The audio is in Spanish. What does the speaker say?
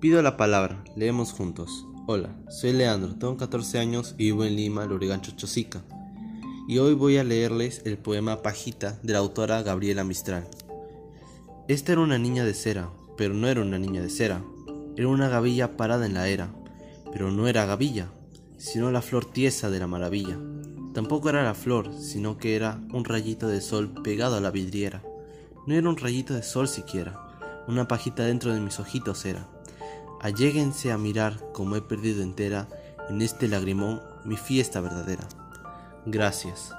Pido la palabra, leemos juntos. Hola, soy Leandro, tengo 14 años y vivo en Lima, Lurigancho, Chosica. Y hoy voy a leerles el poema Pajita de la autora Gabriela Mistral. Esta era una niña de cera, pero no era una niña de cera. Era una gavilla parada en la era, pero no era gavilla, sino la flor tiesa de la maravilla. Tampoco era la flor, sino que era un rayito de sol pegado a la vidriera. No era un rayito de sol siquiera, una pajita dentro de mis ojitos era. Alléguense a mirar como he perdido entera en este lagrimón mi fiesta verdadera. Gracias.